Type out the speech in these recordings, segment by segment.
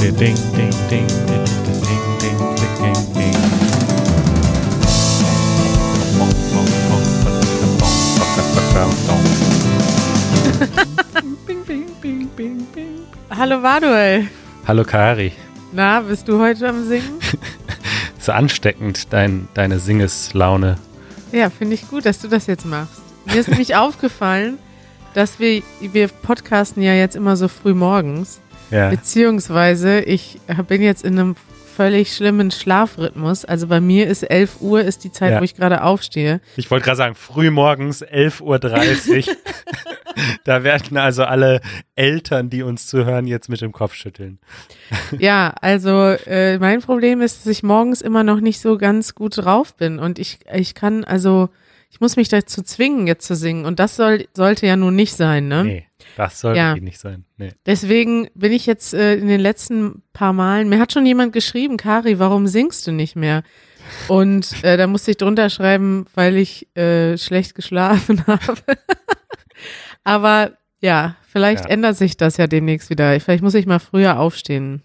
ding, ding, ding, ding, ding, ding, ding, ding. Bing, bing, bing, bing, bing. Hallo Manuel. Hallo Kari. Na, bist du heute am Singen? So ansteckend, dein, deine Singeslaune. Ja, finde ich gut, dass du das jetzt machst. Mir ist nämlich aufgefallen, dass wir, wir podcasten ja jetzt immer so früh morgens. Ja. Beziehungsweise ich bin jetzt in einem völlig schlimmen Schlafrhythmus. Also bei mir ist 11 Uhr ist die Zeit, Ja. wo ich gerade aufstehe. Ich wollte gerade sagen, früh morgens 11.30 Uhr. da werden also alle Eltern, die uns zuhören, jetzt mit dem Kopf schütteln. Ja, also äh, mein Problem ist, dass ich morgens immer noch nicht so ganz gut drauf bin und ich ich kann also ich muss mich dazu zwingen jetzt zu singen und das soll sollte ja nun nicht sein, ne? Nee, das sollte Ja. eh nicht sein. Nee. Deswegen bin ich jetzt äh, in den letzten paar Malen, mir hat schon jemand geschrieben, Kari, warum singst du nicht mehr? Und äh, da musste ich drunter schreiben, weil ich äh, schlecht geschlafen habe. Aber ja, vielleicht Ja. ändert sich das ja demnächst wieder. Vielleicht muss ich mal früher aufstehen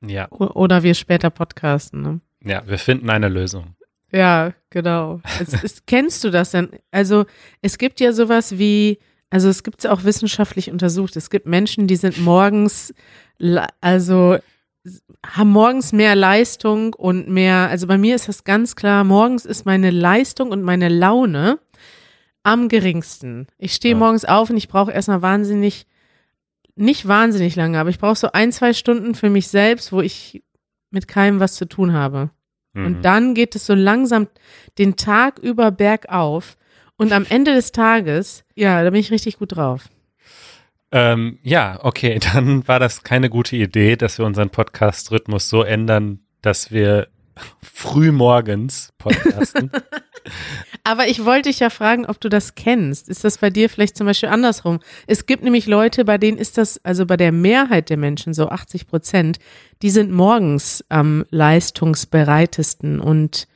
Ja, O- oder wir später podcasten. Ne? ja, wir finden eine Lösung. Ja, genau. Es, es, kennst du das denn? Also es gibt ja sowas wie, also es gibt es auch wissenschaftlich untersucht. Es gibt Menschen, die sind morgens, also haben morgens mehr Leistung und mehr, also bei mir ist das ganz klar, morgens ist meine Leistung und meine Laune am geringsten. Ich stehe Ja. morgens auf und ich brauche erstmal wahnsinnig, nicht wahnsinnig lange, aber ich brauche so ein, zwei Stunden für mich selbst, wo ich mit keinem was zu tun habe. Mhm. Und dann geht es so langsam den Tag über bergauf. Und am Ende des Tages, ja, da bin ich richtig gut drauf. Ähm, ja, okay, dann war das keine gute Idee, dass wir unseren Podcast-Rhythmus so ändern, dass wir früh morgens podcasten. Aber ich wollte dich ja fragen, ob du das kennst. Ist das bei dir vielleicht zum Beispiel andersrum? Es gibt nämlich Leute, bei denen ist das, also bei der Mehrheit der Menschen, so 80 Prozent, die sind morgens am leistungsbereitesten und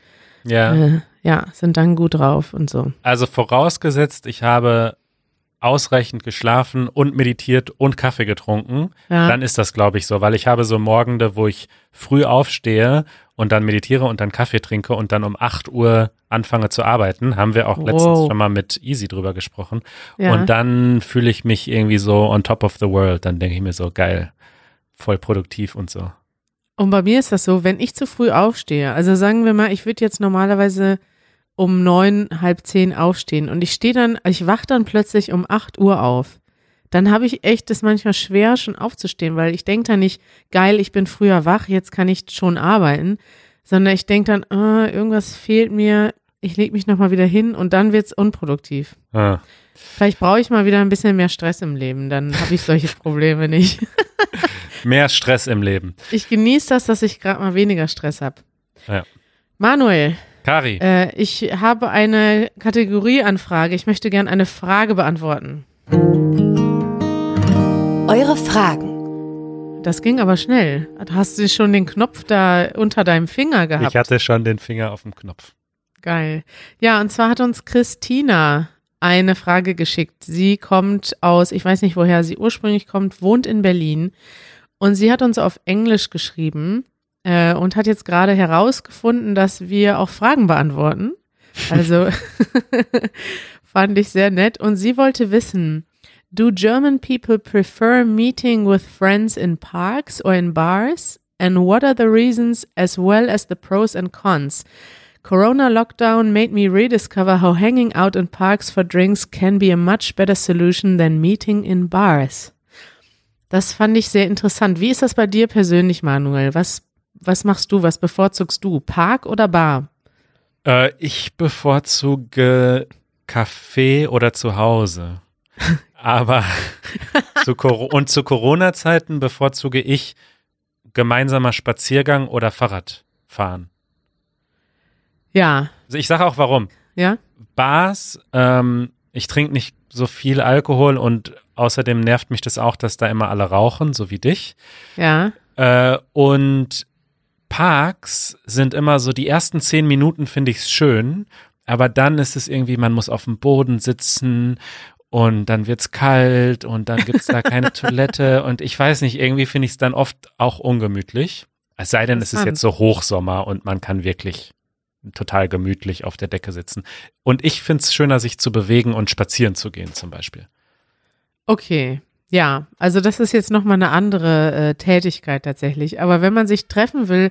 ja, äh, ja, sind dann gut drauf und so. also vorausgesetzt, ich habe ausreichend geschlafen und meditiert und Kaffee getrunken, Ja. dann ist das, glaube ich, so, weil ich habe so Morgende, wo ich früh aufstehe und dann meditiere und dann Kaffee trinke und dann um 8 Uhr anfange zu arbeiten. Haben wir auch letztens Wow. schon mal mit Easy drüber gesprochen. ja. Und dann fühle ich mich irgendwie so on top of the world. Dann denke ich mir so, geil, voll produktiv und so. Und bei mir ist das so, wenn ich zu früh aufstehe, also sagen wir mal, ich würde jetzt normalerweise um neun, halb zehn aufstehen und ich stehe dann, ich wach dann plötzlich um acht Uhr auf, dann habe ich echt das manchmal schwer, schon aufzustehen, weil ich denke dann nicht, geil, ich bin früher wach, jetzt kann ich schon arbeiten, sondern ich denke dann, ah, irgendwas fehlt mir, ich lege mich nochmal wieder hin und dann wird's unproduktiv. Ah. Vielleicht brauche ich mal wieder ein bisschen mehr Stress im Leben, dann habe ich solche Probleme nicht. Mehr Stress im Leben. Ich genieße das, dass ich gerade mal weniger Stress habe. Ja. Manuel, Kari, äh, ich habe eine Kategorieanfrage. Ich möchte gern eine Frage beantworten. Eure Fragen. Das ging aber schnell. Hast du schon den Knopf da unter deinem Finger gehabt? ich hatte schon den Finger auf dem Knopf. Geil. Ja, und zwar hat uns Christina eine Frage geschickt. Sie kommt aus, ich weiß nicht, woher sie ursprünglich kommt, wohnt in Berlin. Und sie hat uns auf Englisch geschrieben äh, und hat jetzt gerade herausgefunden, dass wir auch Fragen beantworten. Also fand ich sehr nett. Und sie wollte wissen, do German people prefer meeting with friends in parks or in bars? And what are the reasons as well as the pros and cons? Corona lockdown made me rediscover how hanging out in parks for drinks can be a much better solution than meeting in bars. Das fand ich sehr interessant. Wie ist das bei dir persönlich, Manuel? Was, was machst du? Was bevorzugst du? Park oder Bar? Äh, ich bevorzuge Kaffee oder zu Hause. Aber zu und zu Corona-Zeiten bevorzuge ich gemeinsamer Spaziergang oder Fahrradfahren. Ja, Also ich sage auch warum. ja, Bars, ähm, ich trinke nicht so viel Alkohol und außerdem nervt mich das auch, dass da immer alle rauchen, so wie dich. ja, Äh, und Parks sind immer so, die ersten zehn Minuten finde ich es schön, aber dann ist es irgendwie, man muss auf dem Boden sitzen und dann wird's kalt und dann gibt's da keine Toilette und ich weiß nicht, irgendwie finde ich es dann oft auch ungemütlich. Es sei denn, es ist jetzt so Hochsommer und man kann wirklich total gemütlich auf der Decke sitzen. Und ich finde es schöner, sich zu bewegen und spazieren zu gehen zum Beispiel. Okay, ja, also das ist jetzt nochmal eine andere äh, Tätigkeit tatsächlich. Aber wenn man sich treffen will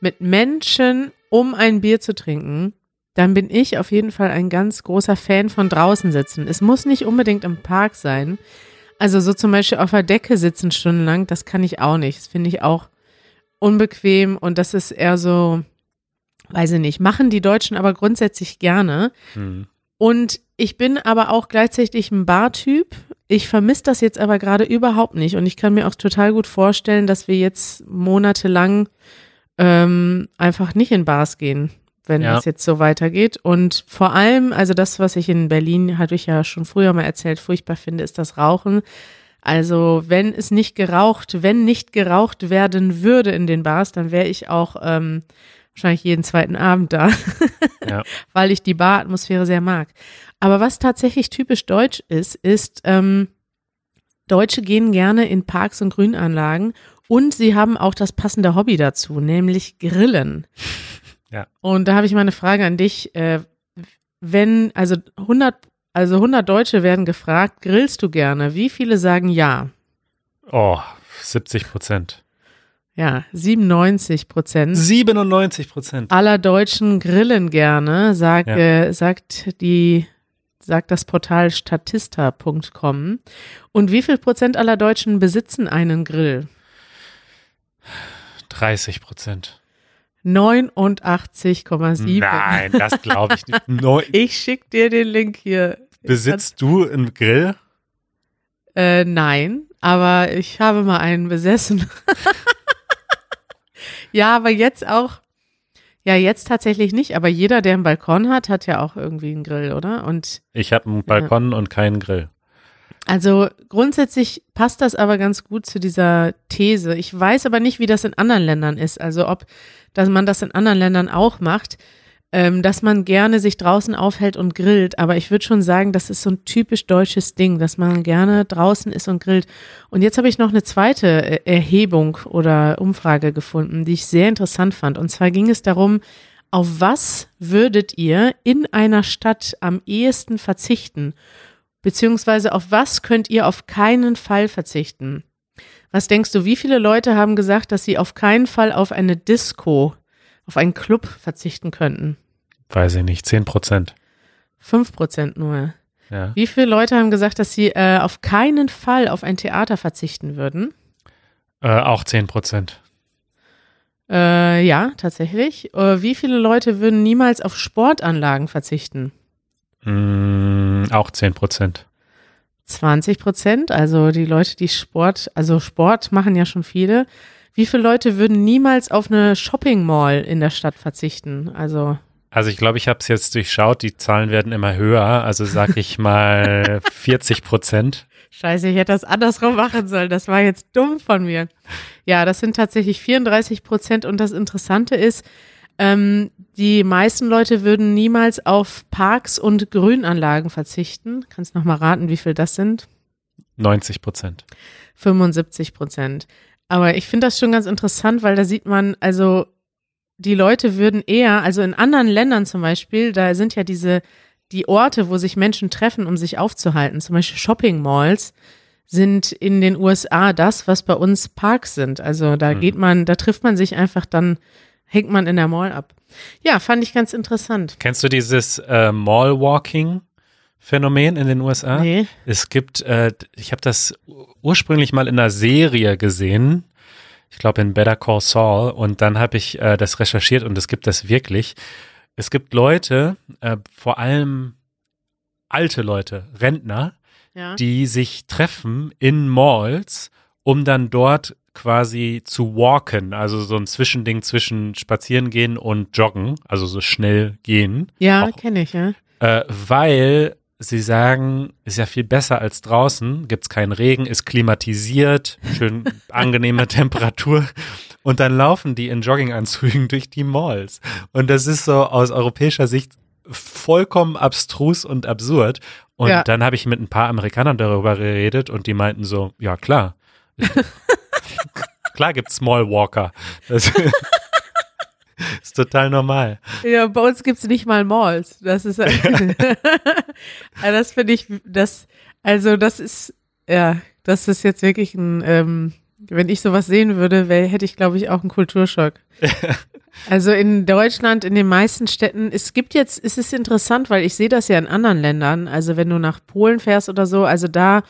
mit Menschen, um ein Bier zu trinken, dann bin ich auf jeden Fall ein ganz großer Fan von draußen sitzen. Es muss nicht unbedingt im Park sein. Also so zum Beispiel auf der Decke sitzen stundenlang, das kann ich auch nicht. Das finde ich auch unbequem und das ist eher so, weiß ich nicht, machen die Deutschen aber grundsätzlich gerne. Mhm. Und ich bin aber auch gleichzeitig ein Bartyp. Ich vermisse das jetzt aber gerade überhaupt nicht. Und ich kann mir auch total gut vorstellen, dass wir jetzt monatelang ähm, einfach nicht in Bars gehen, wenn ja. das jetzt so weitergeht. Und vor allem, also das, was ich in Berlin, hatte ich ja schon früher mal erzählt, furchtbar finde, ist das Rauchen. Also wenn es nicht geraucht, wenn nicht geraucht werden würde in den Bars, dann wäre ich auch ähm, wahrscheinlich jeden zweiten Abend da, ja. weil ich die Baratmosphäre sehr mag. Aber was tatsächlich typisch deutsch ist, ist, ähm, Deutsche gehen gerne in Parks und Grünanlagen und sie haben auch das passende Hobby dazu, nämlich Grillen. Ja. Und da habe ich mal eine Frage an dich. Äh, wenn, also 100, also 100 Deutsche werden gefragt, grillst du gerne? Wie viele sagen ja? Oh, 70 Prozent. Ja, 97 Prozent. 97 Prozent. Aller Deutschen grillen gerne, sag, ja. äh, sagt die, sagt das Portal statista.com. Und wie viel Prozent aller Deutschen besitzen einen Grill? 30 Prozent. 89,7. Nein, das glaube ich nicht. Neun ich schick dir den Link hier. Besitzt du einen Grill? Äh, nein, aber ich habe mal einen besessen. Ja, aber jetzt auch, ja, jetzt tatsächlich nicht, aber jeder, der einen Balkon hat, hat ja auch irgendwie einen Grill, oder? Und ich habe einen Balkon ja. und keinen Grill. Also grundsätzlich passt das aber ganz gut zu dieser These. Ich weiß aber nicht, wie das in anderen Ländern ist. Also ob dass man das in anderen Ländern auch macht ähm, dass man gerne sich draußen aufhält und grillt. Aber ich würde schon sagen, das ist so ein typisch deutsches Ding, dass man gerne draußen ist und grillt. Und jetzt habe ich noch eine zweite äh, Erhebung oder Umfrage gefunden, die ich sehr interessant fand. Und zwar ging es darum, auf was würdet ihr in einer Stadt am ehesten verzichten? Beziehungsweise auf was könnt ihr auf keinen Fall verzichten? Was denkst du, wie viele Leute haben gesagt, dass sie auf keinen Fall auf eine Disco, auf einen Club verzichten könnten? Weiß ich nicht, 10 Prozent. 5 Prozent nur. Ja. Wie viele Leute haben gesagt, dass sie äh, auf keinen Fall auf ein Theater verzichten würden? Äh, auch 10 Prozent. Äh, ja, tatsächlich. Äh, wie viele Leute würden niemals auf Sportanlagen verzichten? Mm, auch 10 Prozent. 20 Prozent, also die Leute, die Sport, also Sport machen ja schon viele. Wie viele Leute würden niemals auf eine Shopping Mall in der Stadt verzichten? Also also ich glaube, ich habe es jetzt durchschaut, die Zahlen werden immer höher, also sag ich mal 40 Prozent. Scheiße, ich hätte das andersrum machen sollen, das war jetzt dumm von mir. Ja, das sind tatsächlich 34 Prozent und das Interessante ist, ähm, die meisten Leute würden niemals auf Parks und Grünanlagen verzichten. Kannst noch mal raten, wie viel das sind? 90 Prozent. 75 Prozent. Aber ich finde das schon ganz interessant, weil da sieht man, also die Leute würden eher, also in anderen Ländern zum Beispiel, da sind ja diese, die Orte, wo sich Menschen treffen, um sich aufzuhalten, zum Beispiel Shopping Malls, sind in den USA das, was bei uns Parks sind. Also da mhm. geht man, da trifft man sich einfach, dann hängt man in der Mall ab. Ja, fand ich ganz interessant. Kennst du dieses äh, Mall-Walking? Phänomen in den USA. Nee. Es gibt, äh, ich habe das ursprünglich mal in einer Serie gesehen, ich glaube in Better Call Saul und dann habe ich äh, das recherchiert und es gibt das wirklich. Es gibt Leute, äh, vor allem alte Leute, Rentner, ja. die sich treffen in Malls, um dann dort quasi zu walken, also so ein Zwischending zwischen Spazierengehen und Joggen, also so schnell gehen. Ja, kenne ich, ja. Äh, weil Sie sagen, ist ja viel besser als draußen, gibt's keinen Regen, ist klimatisiert, schön angenehme Temperatur. Und dann laufen die in Jogginganzügen durch die Malls. Und das ist so aus europäischer Sicht vollkommen abstrus und absurd. Und ja. dann habe ich mit ein paar Amerikanern darüber geredet und die meinten so, ja klar. klar gibt's Small Walker. Das ist total normal. Ja, bei uns gibt's nicht mal Malls. Das ist das finde ich, das, also das ist, ja, das ist jetzt wirklich ein, ähm, wenn ich sowas sehen würde, wär, hätte ich, glaube ich, auch einen Kulturschock. Also in Deutschland, in den meisten Städten, es gibt jetzt, es ist interessant, weil ich sehe das ja in anderen Ländern, also wenn du nach Polen fährst oder so, also da,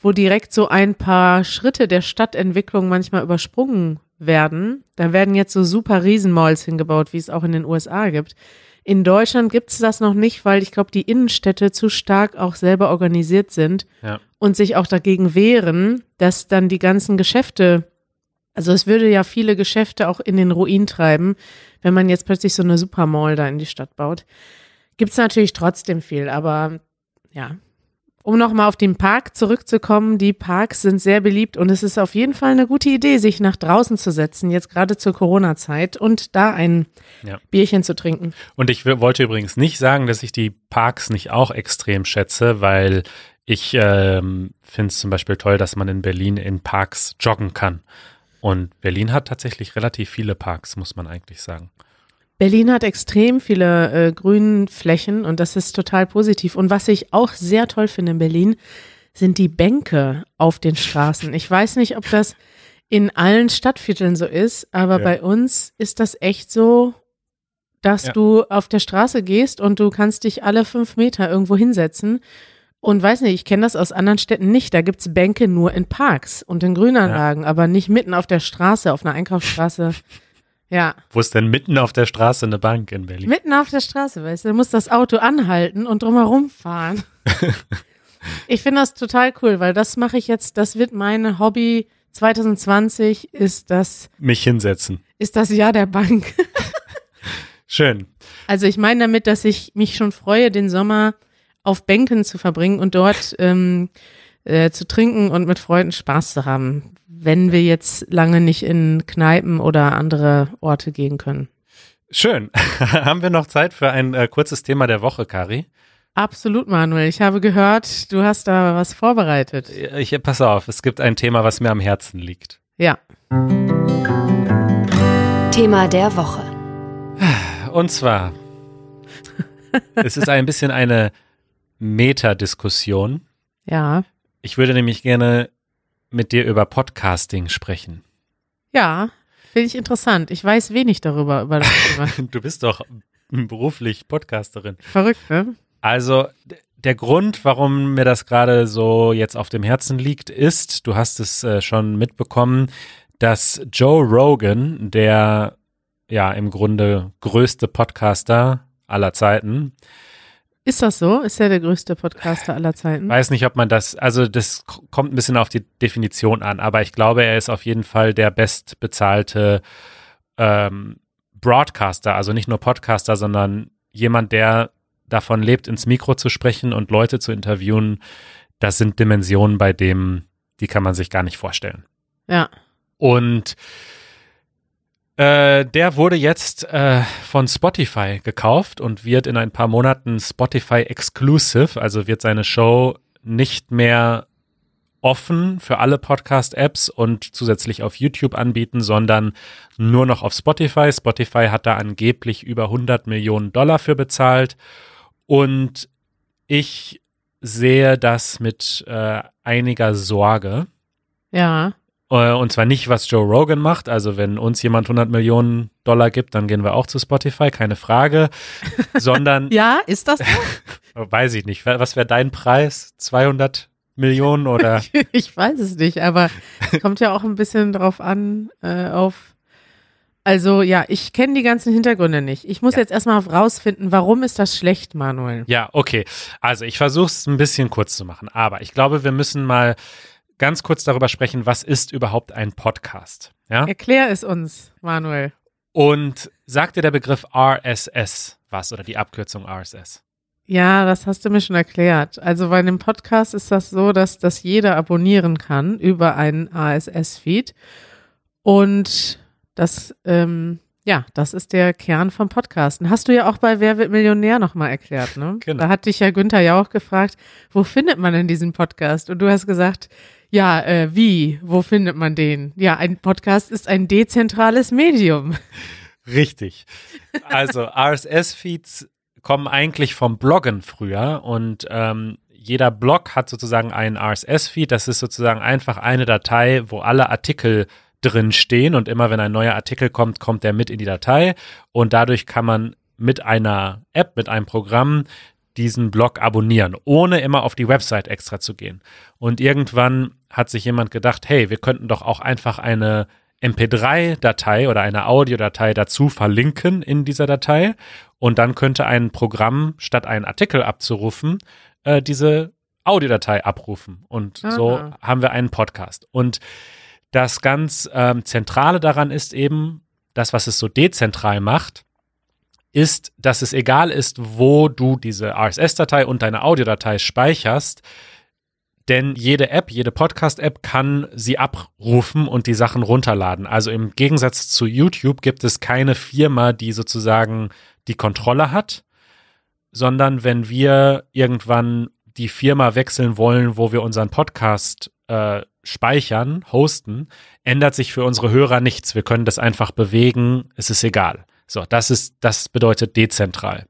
wo direkt so ein paar Schritte der Stadtentwicklung manchmal übersprungen werden, da werden jetzt so super Riesenmalls hingebaut, wie es auch in den USA gibt. In Deutschland gibt es das noch nicht, weil ich glaube, die Innenstädte zu stark auch selber organisiert sind ja. und sich auch dagegen wehren, dass dann die ganzen Geschäfte also es würde ja viele Geschäfte auch in den Ruin treiben, wenn man jetzt plötzlich so eine Supermall da in die Stadt baut. Gibt es natürlich trotzdem viel, aber ja. Um nochmal auf den Park zurückzukommen, die Parks sind sehr beliebt und es ist auf jeden Fall eine gute Idee, sich nach draußen zu setzen, jetzt gerade zur Corona-Zeit und da ein ja. Bierchen zu trinken. Und ich wollte übrigens nicht sagen, dass ich die Parks nicht auch extrem schätze, weil ich ähm, finde es zum Beispiel toll, dass man in Berlin in Parks joggen kann. Und Berlin hat tatsächlich relativ viele Parks, muss man eigentlich sagen. Berlin hat extrem viele äh, Grünflächen und das ist total positiv. Und was ich auch sehr toll finde in Berlin, sind die Bänke auf den Straßen. Ich weiß nicht, ob das in allen Stadtvierteln so ist, aber ja. bei uns ist das echt so, dass ja. du auf der Straße gehst und du kannst dich alle fünf Meter irgendwo hinsetzen und weiß nicht, ich kenne das aus anderen Städten nicht. Da gibt es Bänke nur in Parks und in Grünanlagen, ja. aber nicht mitten auf der Straße, auf einer Einkaufsstraße. Ja. Wo ist denn mitten auf der Straße eine Bank in Berlin? Mitten auf der Straße, weißt du, da muss das Auto anhalten und drumherum fahren. ich finde das total cool, weil das mache ich jetzt, das wird mein Hobby 2020, ist das. Mich hinsetzen. Ist das Jahr der Bank. Schön. Also ich meine damit, dass ich mich schon freue, den Sommer auf Bänken zu verbringen und dort ähm, äh, zu trinken und mit Freunden Spaß zu haben, wenn wir jetzt lange nicht in Kneipen oder andere Orte gehen können. Schön. haben wir noch Zeit für ein äh, kurzes Thema der Woche, Kari? Absolut, Manuel. Ich habe gehört, du hast da was vorbereitet. Ich pass auf, es gibt ein Thema, was mir am Herzen liegt. Ja. Thema der Woche. Und zwar, es ist ein bisschen eine Metadiskussion. Ja. Ich würde nämlich gerne mit dir über Podcasting sprechen. Ja, finde ich interessant. Ich weiß wenig darüber. Über das Thema. du bist doch beruflich Podcasterin. Verrückt, ne? Also der Grund, warum mir das gerade so jetzt auf dem Herzen liegt, ist, du hast es äh, schon mitbekommen, dass Joe Rogan, der ja im Grunde größte Podcaster aller Zeiten, ist das so? Ist er der größte Podcaster aller Zeiten? Weiß nicht, ob man das, also das kommt ein bisschen auf die Definition an, aber ich glaube, er ist auf jeden Fall der bestbezahlte ähm, Broadcaster, also nicht nur Podcaster, sondern jemand, der davon lebt, ins Mikro zu sprechen und Leute zu interviewen. Das sind Dimensionen, bei dem, die kann man sich gar nicht vorstellen. Ja. Und äh, der wurde jetzt äh, von Spotify gekauft und wird in ein paar Monaten Spotify Exclusive, also wird seine Show nicht mehr offen für alle Podcast-Apps und zusätzlich auf YouTube anbieten, sondern nur noch auf Spotify. Spotify hat da angeblich über 100 Millionen Dollar für bezahlt und ich sehe das mit äh, einiger Sorge. Ja. Äh, und zwar nicht, was Joe Rogan macht. Also wenn uns jemand 100 Millionen Dollar gibt, dann gehen wir auch zu Spotify, keine Frage. Sondern. ja, ist das so? weiß ich nicht. Was wäre dein Preis? 200 Millionen oder? ich weiß es nicht, aber es kommt ja auch ein bisschen drauf an, äh, auf. Also ja, ich kenne die ganzen Hintergründe nicht. Ich muss ja. jetzt erstmal rausfinden, warum ist das schlecht, Manuel? Ja, okay. Also ich versuche es ein bisschen kurz zu machen, aber ich glaube, wir müssen mal ganz kurz darüber sprechen, was ist überhaupt ein Podcast? Ja? Erklär es uns, Manuel. Und sagt dir der Begriff RSS was oder die Abkürzung RSS? Ja, das hast du mir schon erklärt. Also bei einem Podcast ist das so, dass das jeder abonnieren kann über einen RSS-Feed. Und das, ähm, Ja, das ist der Kern vom Podcasten. Hast du ja auch bei Wer wird Millionär nochmal erklärt, ne? Genau. Da hat dich ja Günther ja auch gefragt, wo findet man denn diesen Podcast? Und du hast gesagt, ja, äh, wie? Wo findet man den? Ja, ein Podcast ist ein dezentrales Medium. Richtig. Also RSS-Feeds kommen eigentlich vom Bloggen früher und ähm, jeder Blog hat sozusagen einen RSS-Feed. Das ist sozusagen einfach eine Datei, wo alle Artikel drin stehen und immer wenn ein neuer Artikel kommt, kommt der mit in die Datei und dadurch kann man mit einer App, mit einem Programm diesen Blog abonnieren, ohne immer auf die Website extra zu gehen. Und irgendwann hat sich jemand gedacht, hey, wir könnten doch auch einfach eine MP3-Datei oder eine Audiodatei dazu verlinken in dieser Datei und dann könnte ein Programm, statt einen Artikel abzurufen, äh, diese Audiodatei abrufen. Und Aha. so haben wir einen Podcast. Und das ganz ähm, Zentrale daran ist eben, das, was es so dezentral macht, ist, dass es egal ist, wo du diese RSS-Datei und deine Audiodatei speicherst, denn jede App, jede Podcast-App kann sie abrufen und die Sachen runterladen. Also im Gegensatz zu YouTube gibt es keine Firma, die sozusagen die Kontrolle hat, sondern wenn wir irgendwann die Firma wechseln wollen, wo wir unseren Podcast äh, speichern, hosten, ändert sich für unsere Hörer nichts. Wir können das einfach bewegen, es ist egal. So, das ist, das bedeutet dezentral.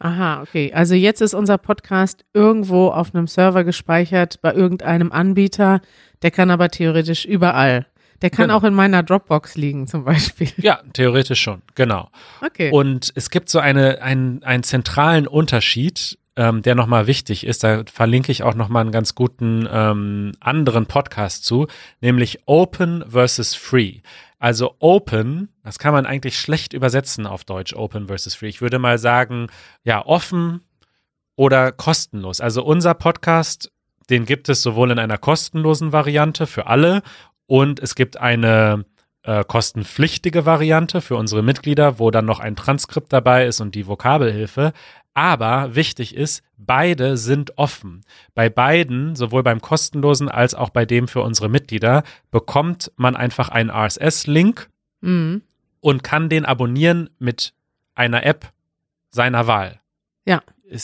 Aha, okay. Also jetzt ist unser Podcast irgendwo auf einem Server gespeichert bei irgendeinem Anbieter. Der kann aber theoretisch überall. Der kann genau. auch in meiner Dropbox liegen, zum Beispiel. Ja, theoretisch schon, genau. Okay. Und es gibt so eine, einen, einen zentralen Unterschied ähm, der nochmal wichtig ist. Da verlinke ich auch nochmal einen ganz guten ähm, anderen Podcast zu, nämlich Open versus Free. Also Open, das kann man eigentlich schlecht übersetzen auf Deutsch, Open versus Free. Ich würde mal sagen, ja, offen oder kostenlos. Also unser Podcast, den gibt es sowohl in einer kostenlosen Variante für alle und es gibt eine äh, kostenpflichtige Variante für unsere Mitglieder, wo dann noch ein Transkript dabei ist und die Vokabelhilfe. Aber wichtig ist, beide sind offen. Bei beiden, sowohl beim kostenlosen als auch bei dem für unsere Mitglieder, bekommt man einfach einen RSS-Link mhm. und kann den abonnieren mit einer App seiner Wahl. Ja.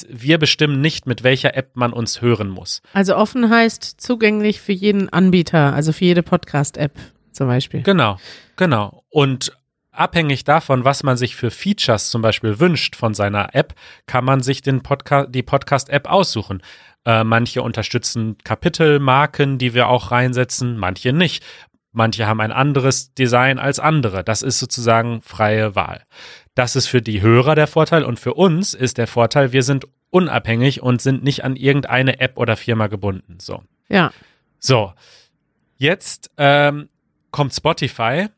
wir bestimmen nicht, mit welcher App man uns hören muss. Also offen heißt zugänglich für jeden Anbieter, also für jede Podcast-App zum Beispiel. Genau, genau. Und abhängig davon, was man sich für Features zum Beispiel wünscht von seiner App, kann man sich den Podca die Podcast-App aussuchen. Äh, manche unterstützen Kapitelmarken, die wir auch reinsetzen, manche nicht. Manche haben ein anderes Design als andere. Das ist sozusagen freie Wahl. Das ist für die Hörer der Vorteil und für uns ist der Vorteil, wir sind unabhängig und sind nicht an irgendeine App oder Firma gebunden. So. Ja. So. Jetzt ähm, kommt Spotify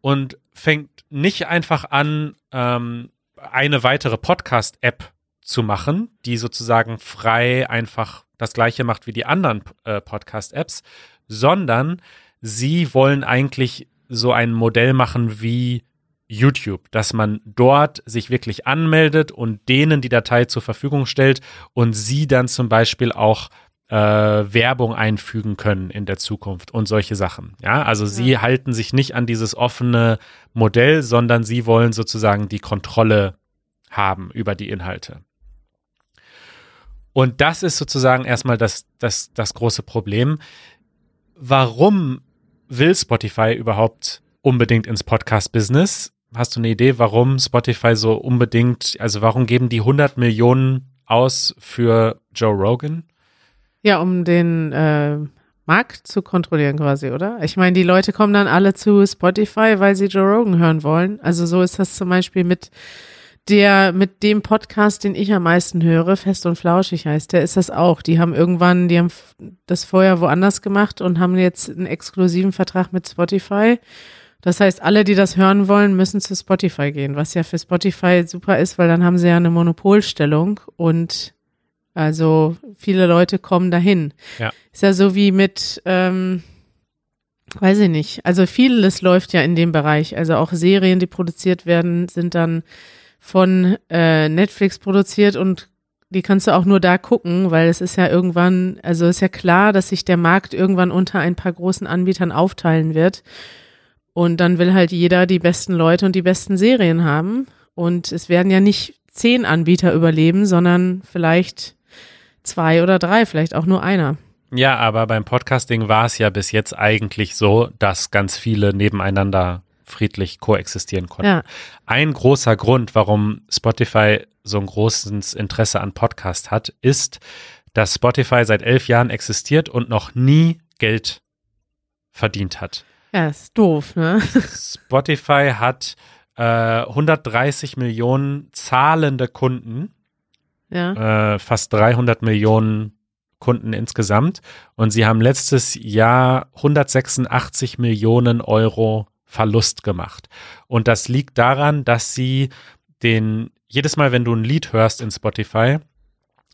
und fängt nicht einfach an, ähm, eine weitere Podcast-App zu machen, die sozusagen frei einfach das gleiche macht wie die anderen äh, Podcast-Apps, sondern sie wollen eigentlich so ein Modell machen wie YouTube, dass man dort sich wirklich anmeldet und denen die Datei zur Verfügung stellt und sie dann zum Beispiel auch äh, Werbung einfügen können in der Zukunft und solche Sachen. Ja, also ja. sie halten sich nicht an dieses offene Modell, sondern sie wollen sozusagen die Kontrolle haben über die Inhalte. Und das ist sozusagen erstmal das, das, das große Problem. Warum will Spotify überhaupt unbedingt ins Podcast-Business? Hast du eine Idee, warum Spotify so unbedingt, also warum geben die 100 Millionen aus für Joe Rogan? Ja, um den äh, Markt zu kontrollieren quasi, oder? Ich meine, die Leute kommen dann alle zu Spotify, weil sie Joe Rogan hören wollen. Also so ist das zum Beispiel mit der, mit dem Podcast, den ich am meisten höre, Fest und Flauschig heißt der, ist das auch. Die haben irgendwann, die haben das vorher woanders gemacht und haben jetzt einen exklusiven Vertrag mit Spotify. Das heißt, alle, die das hören wollen, müssen zu Spotify gehen, was ja für Spotify super ist, weil dann haben sie ja eine Monopolstellung und also viele Leute kommen dahin. Ja. Ist ja so wie mit, ähm, weiß ich nicht. Also vieles läuft ja in dem Bereich. Also auch Serien, die produziert werden, sind dann von äh, Netflix produziert und die kannst du auch nur da gucken, weil es ist ja irgendwann, also ist ja klar, dass sich der Markt irgendwann unter ein paar großen Anbietern aufteilen wird. Und dann will halt jeder die besten Leute und die besten Serien haben. Und es werden ja nicht zehn Anbieter überleben, sondern vielleicht zwei oder drei, vielleicht auch nur einer. Ja, aber beim Podcasting war es ja bis jetzt eigentlich so, dass ganz viele nebeneinander friedlich koexistieren konnten. Ja. Ein großer Grund, warum Spotify so ein großes Interesse an Podcast hat, ist, dass Spotify seit elf Jahren existiert und noch nie Geld verdient hat. Ja, ist doof, ne? Spotify hat äh, 130 Millionen zahlende Kunden. Ja. Äh, fast 300 Millionen Kunden insgesamt. Und sie haben letztes Jahr 186 Millionen Euro Verlust gemacht. Und das liegt daran, dass sie den, jedes Mal, wenn du ein Lied hörst in Spotify,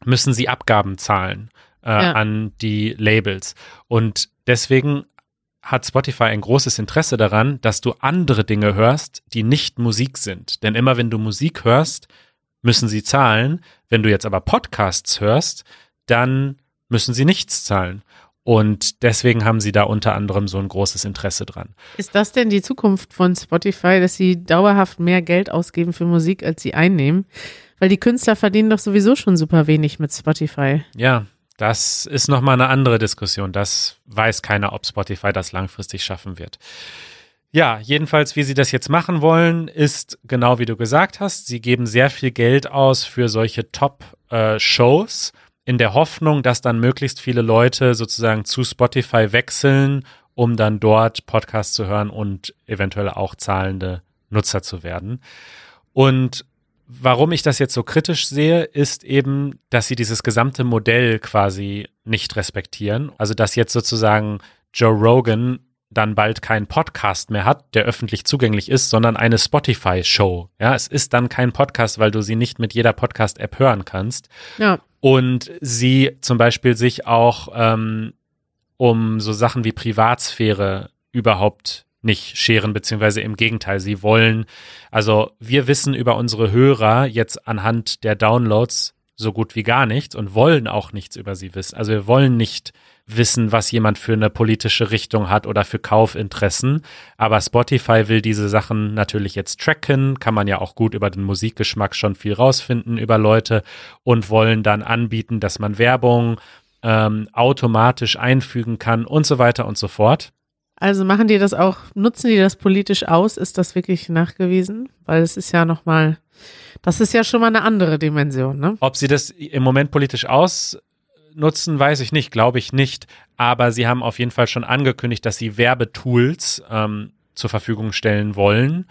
müssen sie Abgaben zahlen äh, ja. an die Labels. Und deswegen hat Spotify ein großes Interesse daran, dass du andere Dinge hörst, die nicht Musik sind. Denn immer wenn du Musik hörst, müssen sie zahlen. Wenn du jetzt aber Podcasts hörst, dann müssen sie nichts zahlen. Und deswegen haben sie da unter anderem so ein großes Interesse dran. Ist das denn die Zukunft von Spotify, dass sie dauerhaft mehr Geld ausgeben für Musik, als sie einnehmen? Weil die Künstler verdienen doch sowieso schon super wenig mit Spotify. Ja, das ist nochmal eine andere Diskussion. Das weiß keiner, ob Spotify das langfristig schaffen wird. Ja, jedenfalls, wie sie das jetzt machen wollen, ist genau wie du gesagt hast. Sie geben sehr viel Geld aus für solche Top-Shows. Äh, in der Hoffnung, dass dann möglichst viele Leute sozusagen zu Spotify wechseln, um dann dort Podcasts zu hören und eventuell auch zahlende Nutzer zu werden. Und warum ich das jetzt so kritisch sehe, ist eben, dass sie dieses gesamte Modell quasi nicht respektieren. Also, dass jetzt sozusagen Joe Rogan dann bald keinen Podcast mehr hat, der öffentlich zugänglich ist, sondern eine Spotify-Show. Ja, es ist dann kein Podcast, weil du sie nicht mit jeder Podcast-App hören kannst. Ja und sie zum Beispiel sich auch ähm, um so Sachen wie Privatsphäre überhaupt nicht scheren, beziehungsweise im Gegenteil, sie wollen, also wir wissen über unsere Hörer jetzt anhand der Downloads so gut wie gar nichts und wollen auch nichts über sie wissen. Also wir wollen nicht wissen, was jemand für eine politische Richtung hat oder für Kaufinteressen. Aber Spotify will diese Sachen natürlich jetzt tracken, kann man ja auch gut über den Musikgeschmack schon viel rausfinden über Leute und wollen dann anbieten, dass man Werbung ähm, automatisch einfügen kann und so weiter und so fort. Also machen die das auch, nutzen die das politisch aus? Ist das wirklich nachgewiesen? Weil es ist ja nochmal, das ist ja schon mal eine andere Dimension, ne? Ob sie das im Moment politisch aus nutzen, weiß ich nicht, glaube ich nicht. Aber sie haben auf jeden Fall schon angekündigt, dass sie Werbetools ähm, zur Verfügung stellen wollen.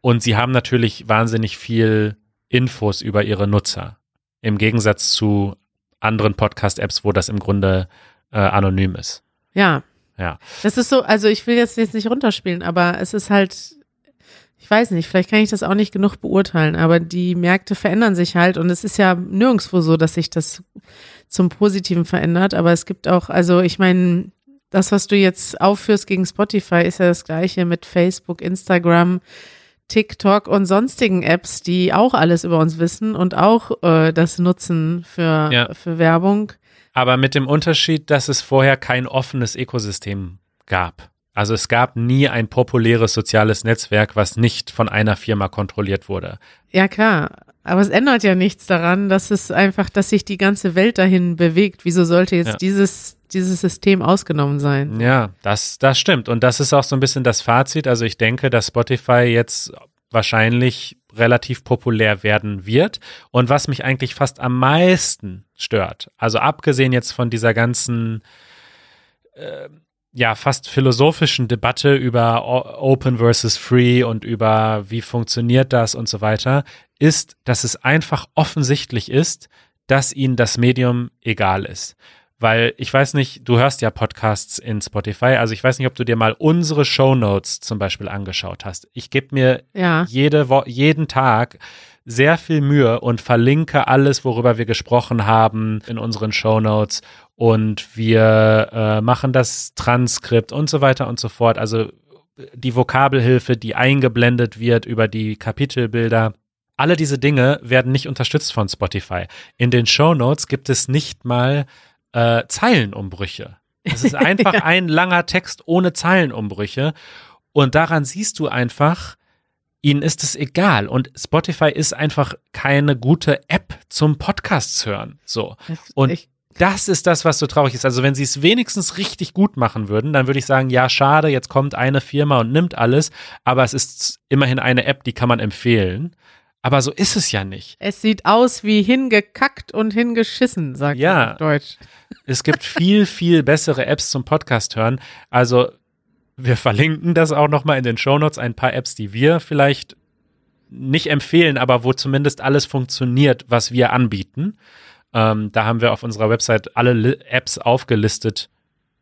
Und sie haben natürlich wahnsinnig viel Infos über ihre Nutzer. Im Gegensatz zu anderen Podcast-Apps, wo das im Grunde äh, anonym ist. Ja. Ja. Das ist so, also ich will jetzt, jetzt nicht runterspielen, aber es ist halt ich weiß nicht, vielleicht kann ich das auch nicht genug beurteilen, aber die Märkte verändern sich halt und es ist ja nirgendwo so, dass sich das zum Positiven verändert, aber es gibt auch, also ich meine, das, was du jetzt aufführst gegen Spotify, ist ja das gleiche mit Facebook, Instagram, TikTok und sonstigen Apps, die auch alles über uns wissen und auch äh, das nutzen für, ja. für Werbung. Aber mit dem Unterschied, dass es vorher kein offenes Ökosystem gab. Also es gab nie ein populäres soziales Netzwerk, was nicht von einer Firma kontrolliert wurde. Ja, klar. Aber es ändert ja nichts daran, dass es einfach, dass sich die ganze Welt dahin bewegt. Wieso sollte jetzt ja. dieses, dieses System ausgenommen sein? Ja, das, das stimmt. Und das ist auch so ein bisschen das Fazit. Also ich denke, dass Spotify jetzt wahrscheinlich relativ populär werden wird. Und was mich eigentlich fast am meisten stört, also abgesehen jetzt von dieser ganzen äh, ja fast philosophischen Debatte über Open versus Free und über wie funktioniert das und so weiter, ist, dass es einfach offensichtlich ist, dass ihnen das Medium egal ist. Weil ich weiß nicht, du hörst ja Podcasts in Spotify, also ich weiß nicht, ob du dir mal unsere Show Notes zum Beispiel angeschaut hast. Ich gebe mir ja. jede Wo jeden Tag sehr viel Mühe und verlinke alles, worüber wir gesprochen haben in unseren Show Notes und wir äh, machen das Transkript und so weiter und so fort. Also die Vokabelhilfe, die eingeblendet wird über die Kapitelbilder. Alle diese Dinge werden nicht unterstützt von Spotify. In den Show Notes gibt es nicht mal äh, Zeilenumbrüche. Es ist einfach ja. ein langer Text ohne Zeilenumbrüche. Und daran siehst du einfach, ihnen ist es egal. Und Spotify ist einfach keine gute App zum Podcasts hören. So. Und ich das ist das, was so traurig ist. Also wenn sie es wenigstens richtig gut machen würden, dann würde ich sagen, ja, schade, jetzt kommt eine Firma und nimmt alles, aber es ist immerhin eine App, die kann man empfehlen. Aber so ist es ja nicht. Es sieht aus wie hingekackt und hingeschissen, sagt ja, man auf Deutsch. Es gibt viel, viel bessere Apps zum Podcast hören. Also wir verlinken das auch nochmal in den Shownotes, ein paar Apps, die wir vielleicht nicht empfehlen, aber wo zumindest alles funktioniert, was wir anbieten. Ähm, da haben wir auf unserer Website alle Li Apps aufgelistet,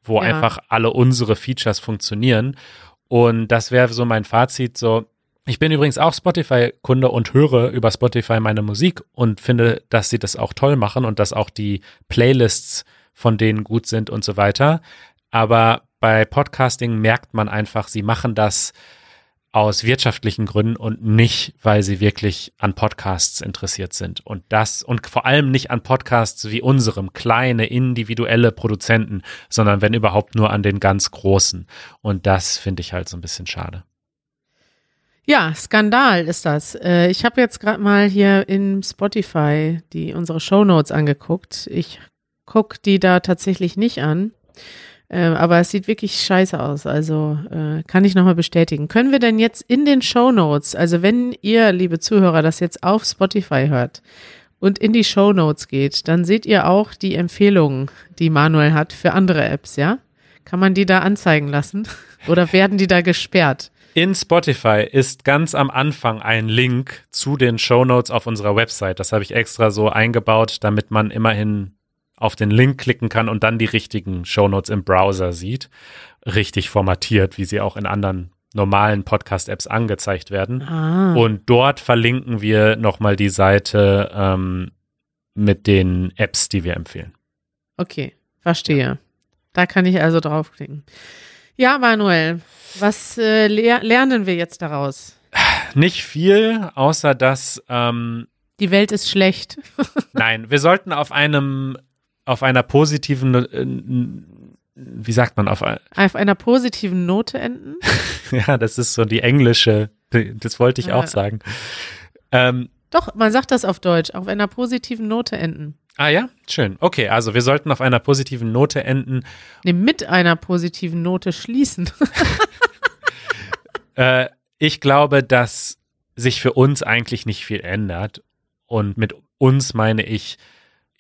wo ja. einfach alle unsere Features funktionieren. Und das wäre so mein Fazit. So, ich bin übrigens auch Spotify-Kunde und höre über Spotify meine Musik und finde, dass sie das auch toll machen und dass auch die Playlists von denen gut sind und so weiter. Aber bei Podcasting merkt man einfach, sie machen das aus wirtschaftlichen Gründen und nicht, weil sie wirklich an Podcasts interessiert sind. Und das, und vor allem nicht an Podcasts wie unserem, kleine, individuelle Produzenten, sondern wenn überhaupt nur an den ganz großen. Und das finde ich halt so ein bisschen schade. Ja, Skandal ist das. Äh, ich habe jetzt gerade mal hier in Spotify die unsere Show Notes angeguckt. Ich gucke die da tatsächlich nicht an. Äh, aber es sieht wirklich scheiße aus. Also äh, kann ich nochmal bestätigen. Können wir denn jetzt in den Show Notes, also wenn ihr, liebe Zuhörer, das jetzt auf Spotify hört und in die Show Notes geht, dann seht ihr auch die Empfehlungen, die Manuel hat für andere Apps, ja? Kann man die da anzeigen lassen? Oder werden die da gesperrt? In Spotify ist ganz am Anfang ein Link zu den Show Notes auf unserer Website. Das habe ich extra so eingebaut, damit man immerhin auf den Link klicken kann und dann die richtigen Shownotes im Browser sieht. Richtig formatiert, wie sie auch in anderen normalen Podcast-Apps angezeigt werden. Ah. Und dort verlinken wir nochmal die Seite ähm, mit den Apps, die wir empfehlen. Okay, verstehe. Da kann ich also draufklicken. Ja, Manuel, was äh, le lernen wir jetzt daraus? Nicht viel, außer dass ähm, die Welt ist schlecht. Nein, wir sollten auf einem auf einer positiven, äh, wie sagt man, auf, auf einer positiven Note enden? ja, das ist so die englische, das wollte ich ja. auch sagen. Ähm, Doch, man sagt das auf Deutsch, auf einer positiven Note enden. Ah ja, schön. Okay, also wir sollten auf einer positiven Note enden. Nee, mit einer positiven Note schließen. äh, ich glaube, dass sich für uns eigentlich nicht viel ändert. Und mit uns meine ich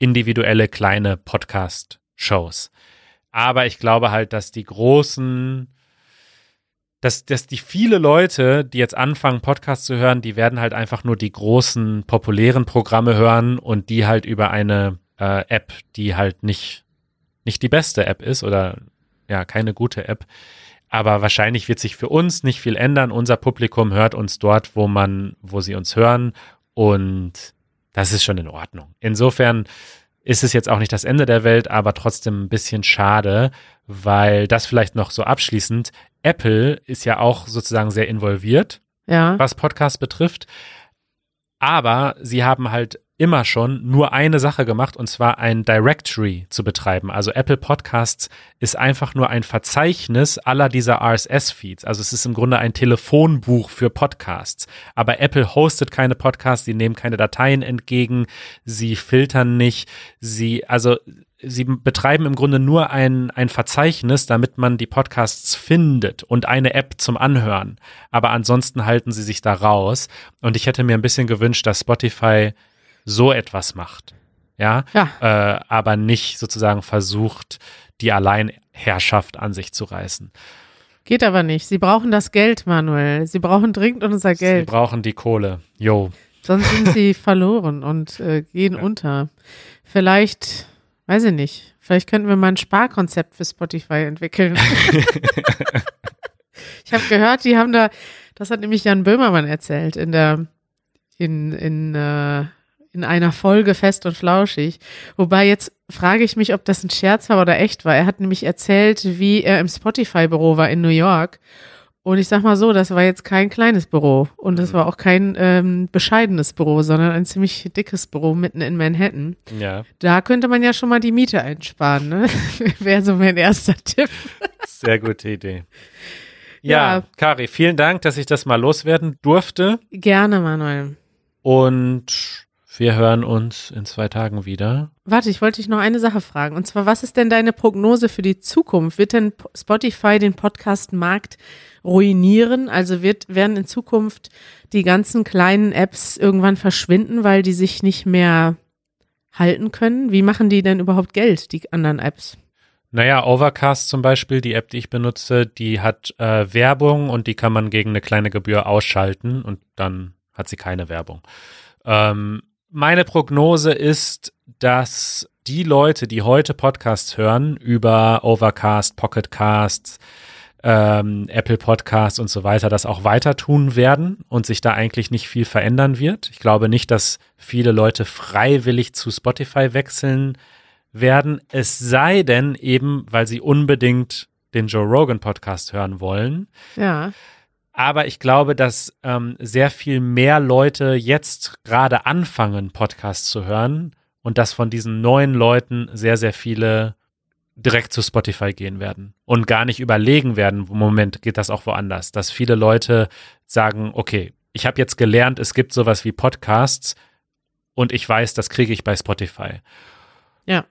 individuelle kleine Podcast-Shows. Aber ich glaube halt, dass die großen, dass, dass die viele Leute, die jetzt anfangen, Podcasts zu hören, die werden halt einfach nur die großen, populären Programme hören und die halt über eine äh, App, die halt nicht, nicht die beste App ist oder ja, keine gute App. Aber wahrscheinlich wird sich für uns nicht viel ändern. Unser Publikum hört uns dort, wo man, wo sie uns hören. Und das ist schon in Ordnung. Insofern ist es jetzt auch nicht das Ende der Welt, aber trotzdem ein bisschen schade, weil das vielleicht noch so abschließend. Apple ist ja auch sozusagen sehr involviert, ja. was Podcasts betrifft. Aber sie haben halt immer schon nur eine Sache gemacht und zwar ein Directory zu betreiben. Also Apple Podcasts ist einfach nur ein Verzeichnis aller dieser RSS-Feeds. Also es ist im Grunde ein Telefonbuch für Podcasts. Aber Apple hostet keine Podcasts, sie nehmen keine Dateien entgegen, sie filtern nicht, sie, also sie betreiben im Grunde nur ein, ein Verzeichnis, damit man die Podcasts findet und eine App zum Anhören. Aber ansonsten halten sie sich da raus. Und ich hätte mir ein bisschen gewünscht, dass Spotify so etwas macht. Ja, ja. Äh, aber nicht sozusagen versucht, die Alleinherrschaft an sich zu reißen. Geht aber nicht. Sie brauchen das Geld, Manuel. Sie brauchen dringend unser Geld. Sie brauchen die Kohle. Jo. Sonst sind sie verloren und äh, gehen ja. unter. Vielleicht, weiß ich nicht, vielleicht könnten wir mal ein Sparkonzept für Spotify entwickeln. ich habe gehört, die haben da, das hat nämlich Jan Böhmermann erzählt in der, in, in, äh, in einer Folge fest und flauschig. Wobei jetzt frage ich mich, ob das ein Scherz war oder echt war. Er hat nämlich erzählt, wie er im Spotify-Büro war in New York. Und ich sag mal so, das war jetzt kein kleines Büro und das mhm. war auch kein ähm, bescheidenes Büro, sondern ein ziemlich dickes Büro mitten in Manhattan. Ja. Da könnte man ja schon mal die Miete einsparen, ne? Wäre so mein erster Tipp. Sehr gute Idee. Ja, ja, Kari, vielen Dank, dass ich das mal loswerden durfte. Gerne, Manuel. Und wir hören uns in zwei Tagen wieder. Warte, ich wollte dich noch eine Sache fragen. Und zwar, was ist denn deine Prognose für die Zukunft? Wird denn Spotify den Podcast-Markt ruinieren? Also wird, werden in Zukunft die ganzen kleinen Apps irgendwann verschwinden, weil die sich nicht mehr halten können? Wie machen die denn überhaupt Geld, die anderen Apps? Naja, Overcast zum Beispiel, die App, die ich benutze, die hat äh, Werbung und die kann man gegen eine kleine Gebühr ausschalten und dann hat sie keine Werbung. Ähm, meine Prognose ist, dass die Leute, die heute Podcasts hören über Overcast, Pocketcasts, ähm, Apple Podcasts und so weiter das auch weiter tun werden und sich da eigentlich nicht viel verändern wird. Ich glaube nicht, dass viele Leute freiwillig zu Spotify wechseln werden, es sei denn eben, weil sie unbedingt den Joe Rogan Podcast hören wollen. Ja. Aber ich glaube, dass ähm, sehr viel mehr Leute jetzt gerade anfangen, Podcasts zu hören und dass von diesen neuen Leuten sehr, sehr viele direkt zu Spotify gehen werden und gar nicht überlegen werden, Moment, geht das auch woanders? Dass viele Leute sagen, okay, ich habe jetzt gelernt, es gibt sowas wie Podcasts und ich weiß, das kriege ich bei Spotify. Ja.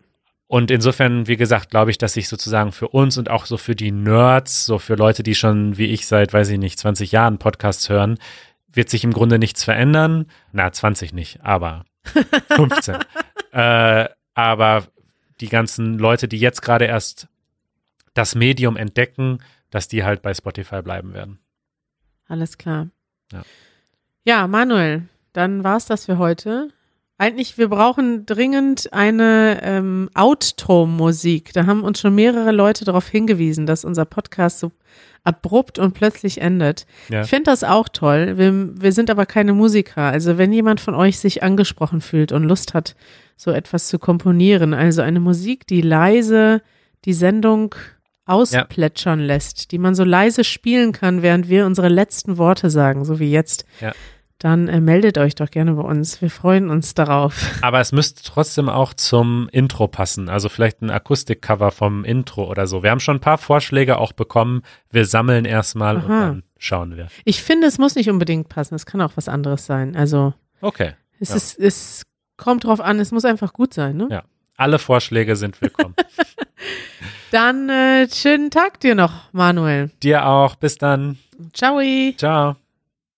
Und insofern, wie gesagt, glaube ich, dass sich sozusagen für uns und auch so für die Nerds, so für Leute, die schon wie ich seit, weiß ich nicht, 20 Jahren Podcasts hören, wird sich im Grunde nichts verändern. Na, 20 nicht, aber 15. äh, aber die ganzen Leute, die jetzt gerade erst das Medium entdecken, dass die halt bei Spotify bleiben werden. Alles klar. Ja, ja Manuel, dann war es das für heute. Eigentlich, wir brauchen dringend eine ähm, Outro-Musik. Da haben uns schon mehrere Leute darauf hingewiesen, dass unser Podcast so abrupt und plötzlich endet. Ja. Ich finde das auch toll. Wir, wir sind aber keine Musiker. Also wenn jemand von euch sich angesprochen fühlt und Lust hat, so etwas zu komponieren, also eine Musik, die leise die Sendung ausplätschern ja. lässt, die man so leise spielen kann, während wir unsere letzten Worte sagen, so wie jetzt. Ja dann äh, meldet euch doch gerne bei uns. Wir freuen uns darauf. Aber es müsste trotzdem auch zum Intro passen. Also vielleicht ein Akustikcover vom Intro oder so. Wir haben schon ein paar Vorschläge auch bekommen. Wir sammeln erstmal und dann schauen wir. Ich finde, es muss nicht unbedingt passen. Es kann auch was anderes sein. Also. Okay. Es, ja. ist, es kommt drauf an. Es muss einfach gut sein, ne? Ja. Alle Vorschläge sind willkommen. dann äh, schönen Tag dir noch, Manuel. Dir auch. Bis dann. Ciao. Ciao.